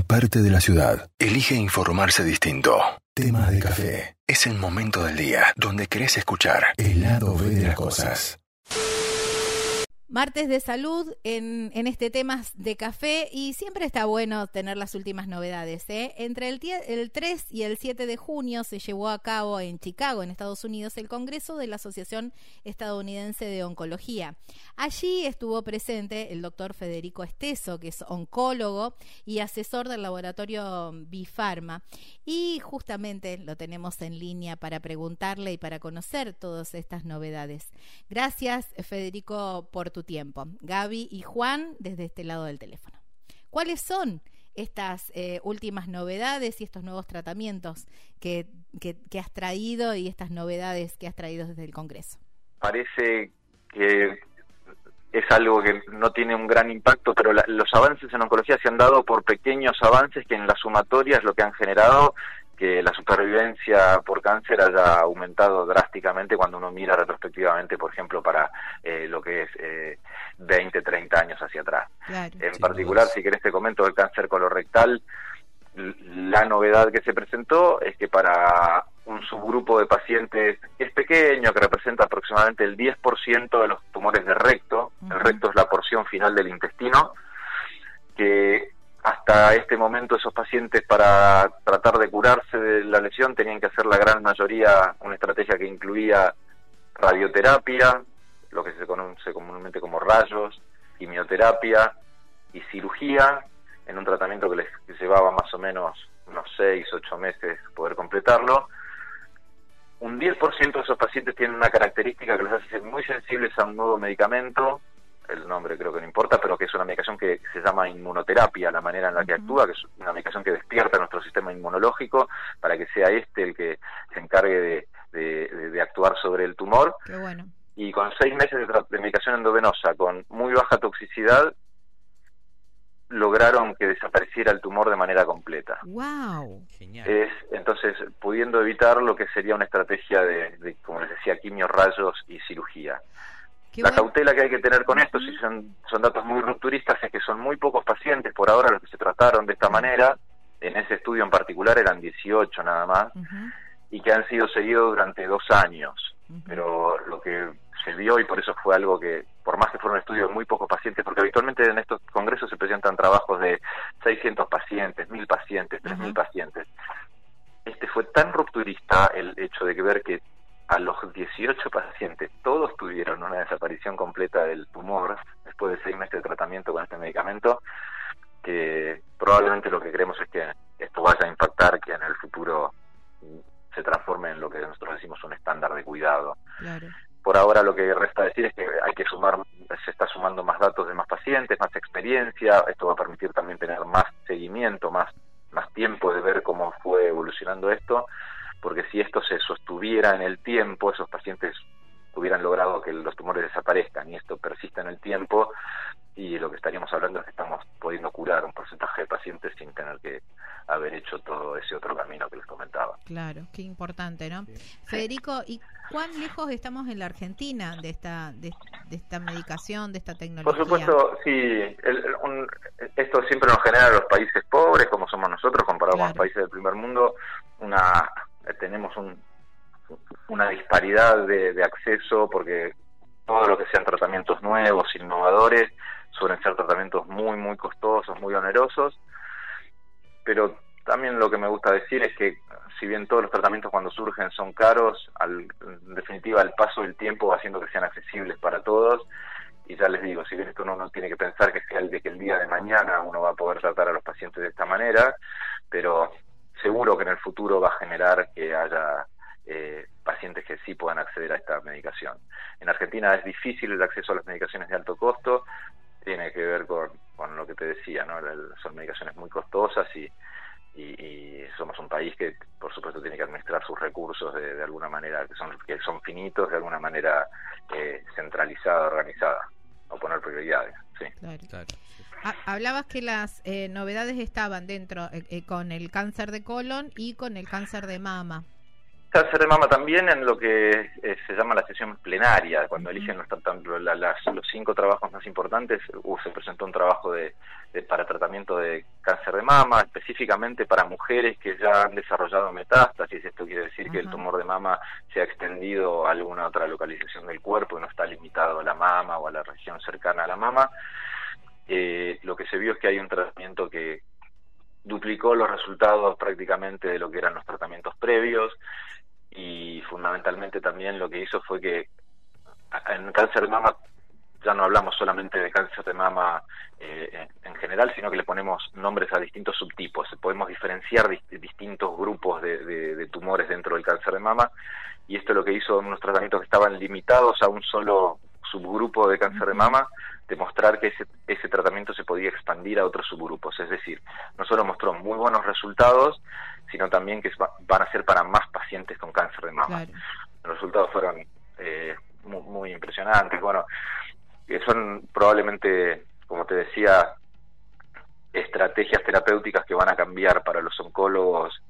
parte de la ciudad elige informarse distinto. Tema de café. Es el momento del día donde querés escuchar el lado B de las cosas. Martes de salud en, este tema de café y siempre está bueno tener las últimas novedades. ¿eh? Entre el, el 3 y el 7 de junio se llevó a cabo en Chicago, en Estados Unidos, el Congreso de la Asociación Estadounidense de Oncología. Allí estuvo presente el doctor Federico Esteso, que es oncólogo y asesor del laboratorio Bifarma. Y justamente lo tenemos en línea para preguntarle y para conocer todas estas novedades. Gracias, Federico, por tu tiempo. Gaby y Juan desde este lado del teléfono. ¿Cuáles son estas eh, últimas novedades y estos nuevos tratamientos que, que, que, has traído y estas novedades que has traído desde el Congreso? Parece que es algo que no tiene un gran impacto, pero la, los avances en oncología se han dado por pequeños avances que en la sumatoria es lo que han generado que la supervivencia por cáncer haya aumentado drásticamente cuando uno mira retrospectivamente, por ejemplo, para eh, lo que es eh, 20, 30 años hacia atrás. Claro. En particular, si querés te comento del cáncer colorectal, la novedad que se presentó es que para un subgrupo de pacientes es pequeño, que representa aproximadamente el 10% de los tumores de recto, uh -huh. el recto es la porción final del intestino, que hasta este momento esos pacientes para tratar de curarse de la lesión tenían que hacer la gran mayoría una estrategia que incluía radioterapia, lo que se conoce comúnmente como rayos, quimioterapia y cirugía, en un tratamiento que les llevaba más o menos unos 6, 8 meses poder completarlo. Un 10% de esos pacientes tienen una característica que los hace muy sensibles a un nuevo medicamento, el nombre creo que no importa, pero que es una medicación que se llama inmunoterapia, la manera en la que uh -huh. actúa, que es una medicación que despierta nuestro sistema inmunológico para que sea este el que se encargue de, de, de, de actuar sobre el tumor. Qué bueno. Y con seis meses de, de medicación endovenosa, con muy baja toxicidad, lograron que desapareciera el tumor de manera completa. Wow. Genial. Es entonces pudiendo evitar lo que sería una estrategia de, de como les decía, quimio, rayos y cirugía. Qué la bueno. cautela que hay que tener con esto, si son, son datos muy rupturistas, es que son muy pocos pacientes por ahora los que se trataron de esta manera. En ese estudio en particular eran 18 nada más, Uh -huh. y que han sido seguidos durante dos años. Pero lo que se vio, y por eso fue algo que, por más que fueron estudios de muy pocos pacientes, porque habitualmente en estos congresos se presentan trabajos de 600 pacientes, 1000 pacientes, 3000 Ujú. pacientes. Este fue tan rupturista el hecho de que ver que a los 18 pacientes todos tuvieron una desaparición completa del tumor después de seis meses de tratamiento con este medicamento, que probablemente lo que queremos es que esto vaya a impactar, que en el futuro se transforme en lo que nosotros decimos un estándar de cuidado. Claro. Por ahora lo que resta decir es que hay que sumar, se está sumando más datos de más pacientes, más experiencia, esto va a permitir también tener más seguimiento, más, más tiempo de ver cómo fue evolucionando esto, porque si esto se sostuviera en el tiempo, esos pacientes hubieran logrado que los tumores desaparezcan y esto persista en el tiempo y lo que estaríamos hablando es que estamos pudiendo curar un porcentaje de pacientes sin tener que haber hecho todo ese otro camino que les comentaba. Claro, qué importante, ¿no? Federico, ¿y cuán lejos estamos en la Argentina de esta de, de esta medicación, de esta tecnología? Por supuesto, sí, el, el, un, esto siempre nos genera a los países pobres, como somos nosotros, comparado claro. con los países del primer mundo, una tenemos un, una disparidad de, acceso porque todo lo que sean tratamientos nuevos, innovadores, suelen ser tratamientos muy, muy costosos, muy onerosos, pero también lo que me gusta decir es que si bien todos los tratamientos cuando surgen son caros, al, en definitiva el paso del tiempo va haciendo que sean accesibles para todos. Y ya les digo, si bien esto uno no tiene que pensar que sea el de que el día de mañana uno va a poder tratar a los pacientes de esta manera, pero seguro que en el futuro va a generar que haya eh, pacientes que sí puedan acceder a esta medicación. En Argentina es difícil el acceso a las medicaciones de alto costo, tiene que ver con, con lo que te decía, ¿no? son medicaciones muy costosas y, y, y, somos un país que por supuesto tiene que administrar sus recursos de, de alguna manera que son que son finitos de alguna manera eh, centralizada organizada o poner prioridades sí claro. Hablabas que las eh, novedades estaban dentro eh, con el cáncer de colon y con el cáncer de mama. cáncer de mama también en lo que eh, se llama la sesión plenaria, cuando eligen los, los cinco trabajos más importantes, uh, se presentó un trabajo de, para tratamiento de cáncer de mama, específicamente para mujeres que ya han desarrollado metástasis, esto quiere decir que el tumor de mama se ha extendido a alguna otra localización del cuerpo y no está limitado a la mama o a la región cercana a la mama. Eh, lo que se vio es que hay un tratamiento que duplicó los resultados prácticamente de lo que eran los tratamientos previos y fundamentalmente también lo que hizo fue que en cáncer de mama ya no hablamos solamente de cáncer de mama eh, en general, sino que le ponemos nombres a distintos subtipos. Podemos diferenciar distintos grupos de, tumores dentro del cáncer de mama y esto lo que hizo unos tratamientos que estaban limitados a un solo subgrupo de cáncer de mama, demostrar que ese, ese tratamiento se podía expandir a otros subgrupos. Es decir, no solo mostró muy buenos resultados, sino también que van a ser para más pacientes con cáncer de mama. Los resultados fueron eh, muy, impresionantes. Bueno, que son probablemente, como te decía, estrategias terapéuticas que van a cambiar para los oncólogos eh,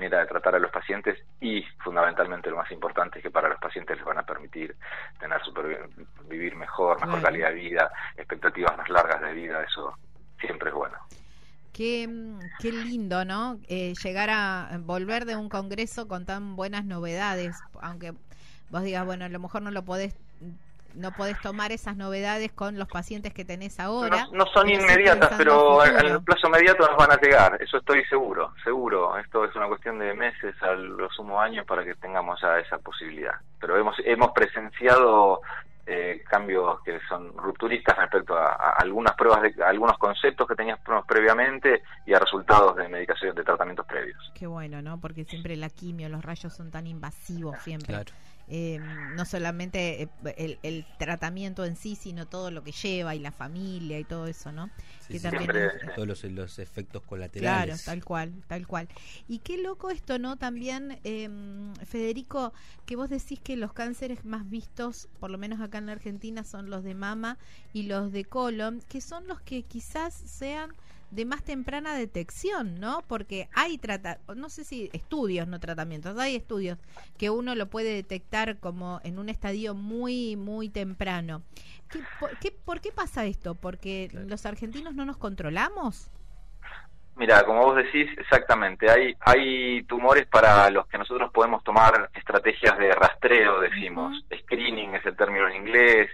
manera de tratar a los pacientes y fundamentalmente lo más importante es que para los pacientes les van a permitir tener super, vivir mejor, mejor calidad de vida, expectativas más largas de vida, eso siempre es bueno. Qué, qué lindo, ¿no? Eh, llegar a volver de un congreso con tan buenas novedades, aunque vos digas, bueno, a lo mejor no lo podés no podés tomar esas novedades con los pacientes que tenés ahora. No, son inmediatas, pero en el plazo inmediato nos van a llegar, eso estoy seguro, seguro. Esto es una cuestión de meses a los sumo años para que tengamos ya esa posibilidad. Pero hemos, hemos presenciado eh, cambios que son rupturistas respecto a, algunas pruebas, de algunos conceptos que teníamos previamente y a resultados de medicación, de tratamientos previos. Qué bueno, ¿no? Porque siempre la quimio, los rayos son tan invasivos siempre. Claro. Eh, no solamente eh, el, tratamiento en sí, sino todo lo que lleva y la familia y todo eso, ¿no? que también todos los, efectos colaterales. Claro, tal cual, tal cual. Y qué loco esto, ¿no? También, eh, Federico, que vos decís que los cánceres más vistos, por lo menos acá en la Argentina, son los de mama y los de colon, que son los que quizás sean de más temprana detección, ¿no? Porque hay trata no sé si estudios, no tratamientos, hay estudios que uno lo puede detectar como en un estadio muy, muy temprano. ¿Qué, por, qué, pasa esto? ¿Porque los argentinos no nos controlamos? Mira, como vos decís, exactamente, hay, hay tumores para los que nosotros podemos tomar estrategias de rastreo, decimos, screening es el término en inglés,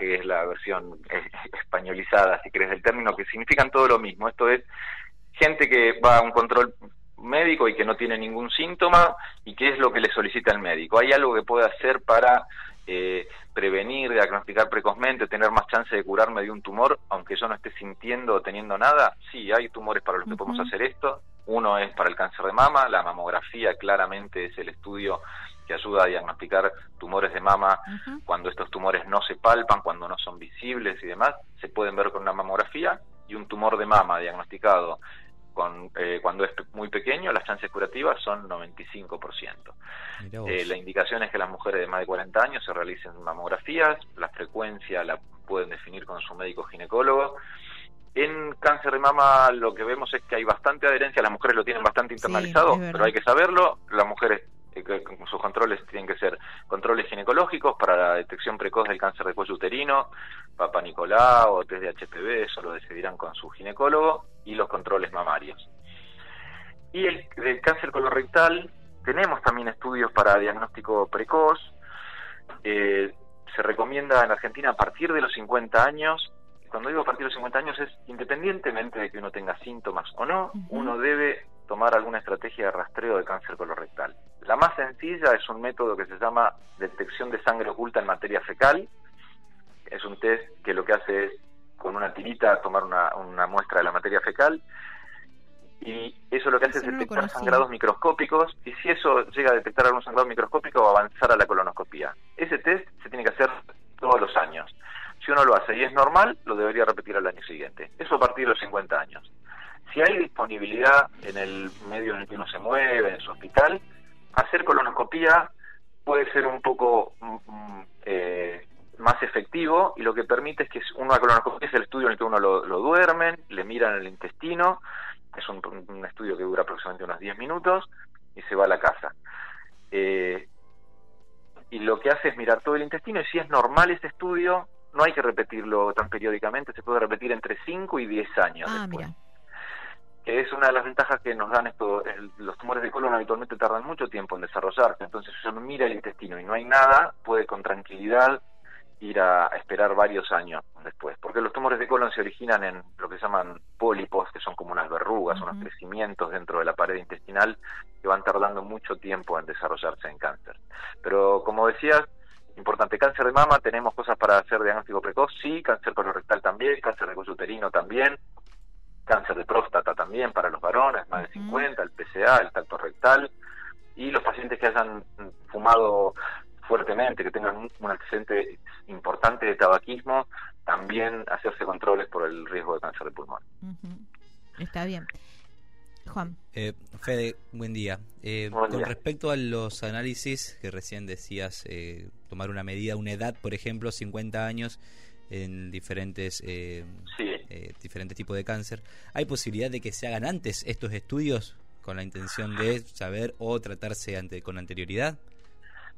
es la versión eh, españolizada, si querés, del término, que significan todo lo mismo. Esto es gente que va a un control médico y que no tiene ningún síntoma y qué es lo que le solicita el médico. ¿Hay algo que puede hacer para eh, prevenir, diagnosticar precozmente, tener más chance de curarme de un tumor, aunque yo no esté sintiendo o teniendo nada? Sí, hay tumores para los que podemos hacer esto. Uno es para el cáncer de mama, la mamografía claramente es el estudio que ayuda a diagnosticar tumores de mama cuando estos tumores no se palpan, cuando no son visibles y demás, se pueden ver con una mamografía y un tumor de mama diagnosticado con, eh, cuando es muy pequeño, las chances curativas son 95%. Eh, la indicación es que las mujeres de más de 40 años se realicen mamografías, la frecuencia la pueden definir con su médico ginecólogo. En cáncer de mama lo que vemos es que hay bastante adherencia, las mujeres lo tienen bastante internalizado, pero hay que saberlo, las mujeres sus controles tienen que ser controles ginecológicos para la detección precoz del cáncer de cuello uterino, Papa Nicolau o test de HPV, eso lo decidirán con su ginecólogo, y los controles mamarios. Y el, cáncer colorectal, tenemos también estudios para diagnóstico precoz, eh, se recomienda en Argentina a partir de los 50 años, cuando digo a partir de los 50 años es independientemente de que uno tenga síntomas o no, uno debe tomar alguna estrategia de rastreo de cáncer colorectal. La más sencilla es un método que se llama detección de sangre oculta en materia fecal. Es un test que lo que hace es con una tirita tomar una, muestra de la materia fecal y eso lo que hace es detectar sangrados microscópicos y si eso llega a detectar algún sangrado microscópico va a avanzar a la colonoscopía. Ese test se tiene que hacer todos los años. Si uno lo hace y es normal, lo debería repetir al año siguiente. Eso a partir de los 50 años. Si hay disponibilidad en el medio en el que uno se mueve, en su hospital, hacer colonoscopía puede ser un poco mm, mm, eh, más efectivo y lo que permite es que una colonoscopía es el estudio en el que uno lo, duermen, le miran el intestino, es un, estudio que dura aproximadamente unos 10 minutos y se va a la casa. Eh, y lo que hace es mirar todo el intestino y si es normal ese estudio, no hay que repetirlo tan periódicamente, se puede repetir entre 5 y 10 años ah, después. Que es una de las ventajas que nos dan esto, los tumores de colon habitualmente tardan mucho tiempo en desarrollarse, entonces si uno mira el intestino y no hay nada, puede con tranquilidad ir a, esperar varios años después, porque los tumores de colon se originan en lo que se llaman pólipos, que son como unas verrugas, unos crecimientos dentro de la pared intestinal que van tardando mucho tiempo en desarrollarse en cáncer. Pero como decías, importante, cáncer de mama, tenemos cosas para hacer diagnóstico precoz, sí, cáncer colorectal también, cáncer de cuello uterino también, cáncer de próstata también para los varones, más de 50, el PCA, el tacto rectal, y los pacientes que hayan fumado fuertemente, que tengan un antecedente importante de tabaquismo, también hacerse controles por el riesgo de cáncer de pulmón. Está bien. Juan. Eh, Fede, buen día. Eh, con respecto a los análisis que recién decías, eh, tomar una medida, una edad, por ejemplo, 50 años en diferentes eh, diferentes tipos de cáncer, ¿hay posibilidad de que se hagan antes estos estudios con la intención de saber o tratarse ante, con anterioridad?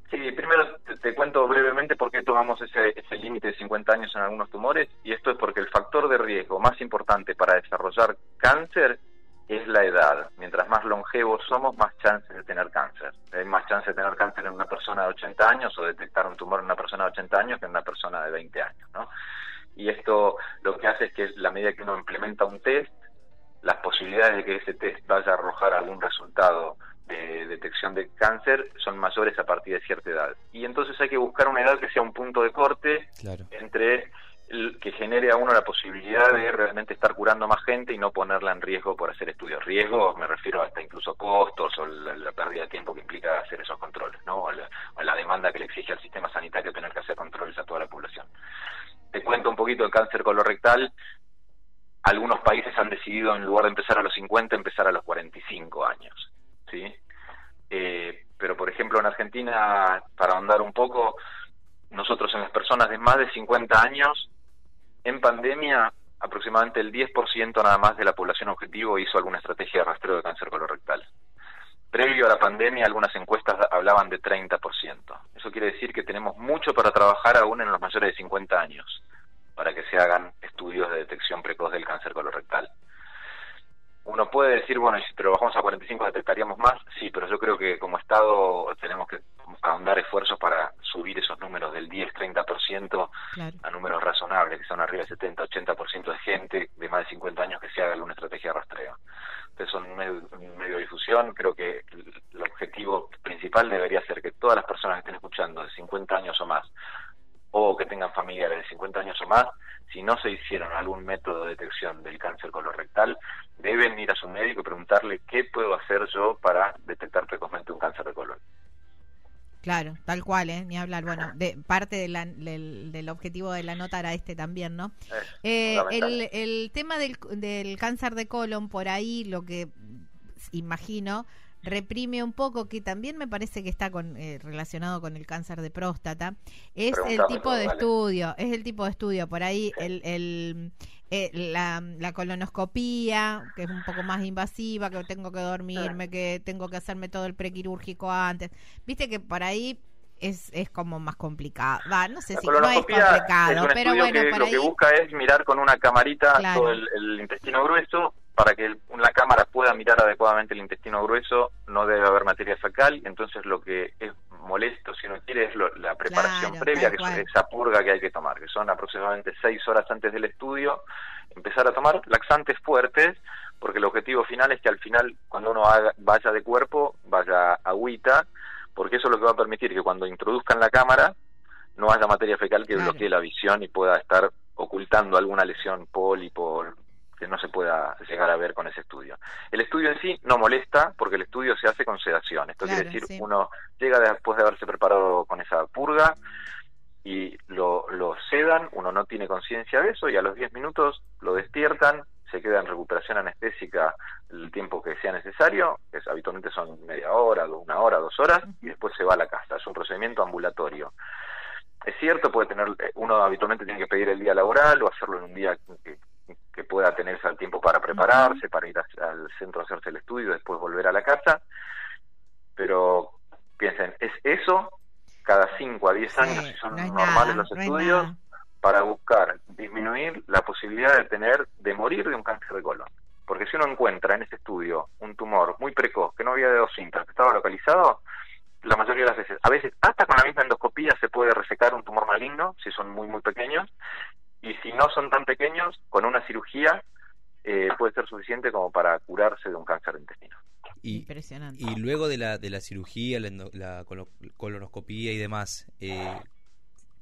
Sí, primero te, cuento brevemente por qué tomamos ese, límite de 50 años en algunos tumores y esto es porque el factor de riesgo más importante para desarrollar cáncer es la edad. Mientras más longevos somos, más chances de tener cáncer. Hay más chances de tener cáncer en una persona de 80 años o detectar un tumor en una persona de 80 años que en una persona de 20 años, ¿no? Y esto lo que hace es que la medida que uno implementa un test, las posibilidades de que ese test vaya a arrojar algún resultado de detección de cáncer son mayores a partir de cierta edad. Y entonces hay que buscar una edad que sea un punto de corte entre el, que genere a uno la posibilidad de realmente estar curando más gente y no ponerla en riesgo por hacer estudios. Riesgo, me refiero hasta incluso costos o la, pérdida de tiempo que implica hacer esos controles, ¿no? O la, demanda que le exige al sistema sanitario tener que hacer controles a toda la población. Te cuento un poquito el cáncer colorectal. Algunos países han decidido, en lugar de empezar a los 50, empezar a los 45 años. ¿sí? Eh, pero, por ejemplo, en Argentina, para ahondar un poco, nosotros en las personas de más de 50 años, en pandemia, aproximadamente el 10% nada más de la población objetivo hizo alguna estrategia de rastreo de cáncer colorectal. Previo a la pandemia, algunas encuestas hablaban de 30%. Eso quiere decir que tenemos mucho para trabajar aún en los mayores de 50 años, para que se hagan estudios de detección precoz del cáncer colorectal uno puede decir, bueno, si trabajamos a 45 detectaríamos más, sí, pero yo creo que como Estado tenemos que ahondar esfuerzos para subir esos números del 10-30% a números razonables, que son arriba del 70-80% de gente de más de 50 años que se haga alguna estrategia de rastreo. Entonces son medio, medio de difusión, creo que el objetivo principal debería ser que todas las personas que estén escuchando de 50 años o más, o que tengan familiares de 50 años o más, si no se hicieron algún método de detección del cáncer colorectal, deben ir a su médico y preguntarle qué puedo hacer yo para detectar Claro, tal cual, ¿eh? ni hablar. Bueno, de parte del, objetivo de la nota era este también, ¿no? Eh, el, el, tema del, del cáncer de colon, por ahí lo que imagino reprime un poco, que también me parece que está con, eh, relacionado con el cáncer de próstata, es el tipo de estudio, es el tipo de estudio, por ahí el, el eh, la, la, colonoscopía, que es un poco más invasiva, que tengo que dormirme, que tengo que hacerme todo el prequirúrgico antes. Viste que por ahí es, es como más complicado. Va, no sé si no es complicado, pero bueno, que, lo que busca es mirar con una camarita todo el intestino grueso para que la cámara pueda mirar adecuadamente el intestino grueso no debe haber materia fecal, entonces lo que es molesto, si uno quiere, es la preparación previa, que es esa purga que hay que tomar, que son aproximadamente seis horas antes del estudio, empezar a tomar laxantes fuertes, porque el objetivo final es que al final, cuando uno vaya de cuerpo, vaya agüita, porque eso es lo que va a permitir que cuando introduzcan la cámara, no haya materia fecal que bloquee la visión y pueda estar ocultando alguna lesión pólipo, que no se pueda llegar a ver con ese estudio. El estudio en sí no molesta porque el estudio se hace con sedación. Esto quiere decir, uno llega después de haberse preparado con esa purga y lo, lo sedan, uno no tiene conciencia de eso y a los 10 minutos lo despiertan, se queda en recuperación anestésica el tiempo que sea necesario, que habitualmente son media hora, una hora, dos horas, y después se va a la casa. Es un procedimiento ambulatorio. Es cierto, puede tener, eh, uno habitualmente tiene que pedir el día laboral o hacerlo en un día que pueda tenerse al tiempo para prepararse, para ir al al centro a hacerse el estudio y después volver a la casa. Pero piensen, ¿es eso cada 5 a 10 años si son normales los estudios? para buscar disminuir la posibilidad de tener, de morir de un cáncer de colon. Porque si uno encuentra en ese estudio un tumor muy precoz que no había dado síntomas, que estaba localizado, la mayoría de las veces, a veces hasta con la misma endoscopía se puede resecar un tumor maligno, si son muy, muy pequeños, y si no son tan pequeños, con una cirugía eh, puede ser suficiente como para curarse de un cáncer de intestino. Y, Impresionante. Y luego de la, de la cirugía, la, la colonoscopía y demás, eh,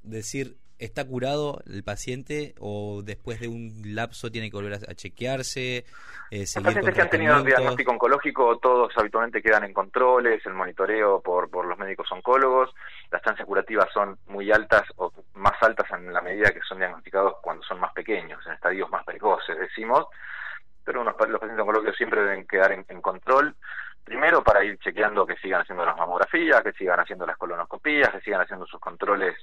decir ¿Está curado el paciente o después de un lapso tiene que volver a, chequearse? Eh, los pacientes que han tenido diagnóstico oncológico, todos habitualmente quedan en controles, el monitoreo por, por los médicos oncólogos, las chances curativas son muy altas o más altas en la medida que son diagnosticados cuando son más pequeños, en estadios más precoces, decimos, pero unos, los pacientes oncológicos siempre deben quedar en, en control primero para ir chequeando que sigan haciendo las mamografías, que sigan haciendo las colonoscopías, que sigan haciendo sus controles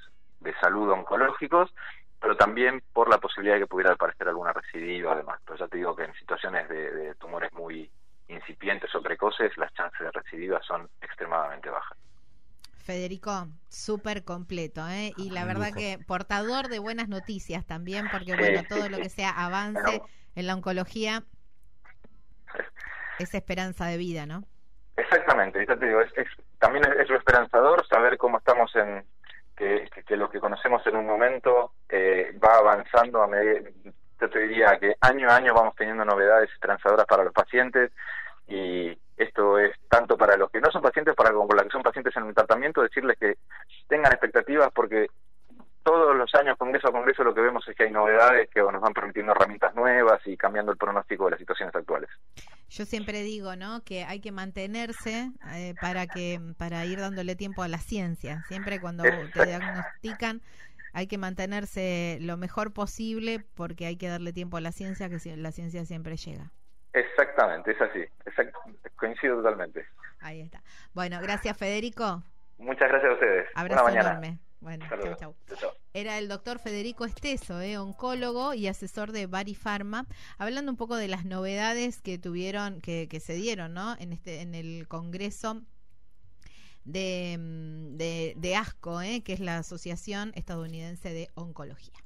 de salud oncológicos, pero también por la posibilidad de que pudiera aparecer alguna recidiva además. Pero ya te digo que en situaciones de, tumores muy incipientes o precoces, las chances de recidiva son extremadamente bajas. Federico, súper completo, ¿eh? Y la verdad que portador de buenas noticias también, porque bueno, todo lo que sea avance en la oncología es esperanza de vida, ¿no? Exactamente, ya te digo, es, también es, es, esperanzador saber cómo estamos en, que, lo que conocemos en un momento eh, va avanzando a medida, yo te diría que año a año vamos teniendo novedades esperanzadoras para los pacientes y esto es tanto para los que no son pacientes para como para los que son pacientes en el tratamiento decirles que tengan expectativas porque todos los años, congreso a congreso, lo que vemos es que hay novedades que nos van permitiendo herramientas nuevas y cambiando el pronóstico de las situaciones actuales. Yo siempre digo, ¿no? Que hay que mantenerse eh, para que para ir dándole tiempo a la ciencia. Siempre cuando te diagnostican hay que mantenerse lo mejor posible porque hay que darle tiempo a la ciencia, que la ciencia siempre llega. Exactamente, es así. coincido totalmente. Ahí está. Bueno, gracias Federico. Muchas gracias a ustedes. Abrazo enorme. Bueno, chau, chau. Era el doctor Federico Esteso, eh, oncólogo y asesor de Bari Pharma, hablando un poco de las novedades que tuvieron, que, que se dieron, ¿no? En este, en el congreso de, mm, de, de ASCO, eh, que es la Asociación Estadounidense de Oncología.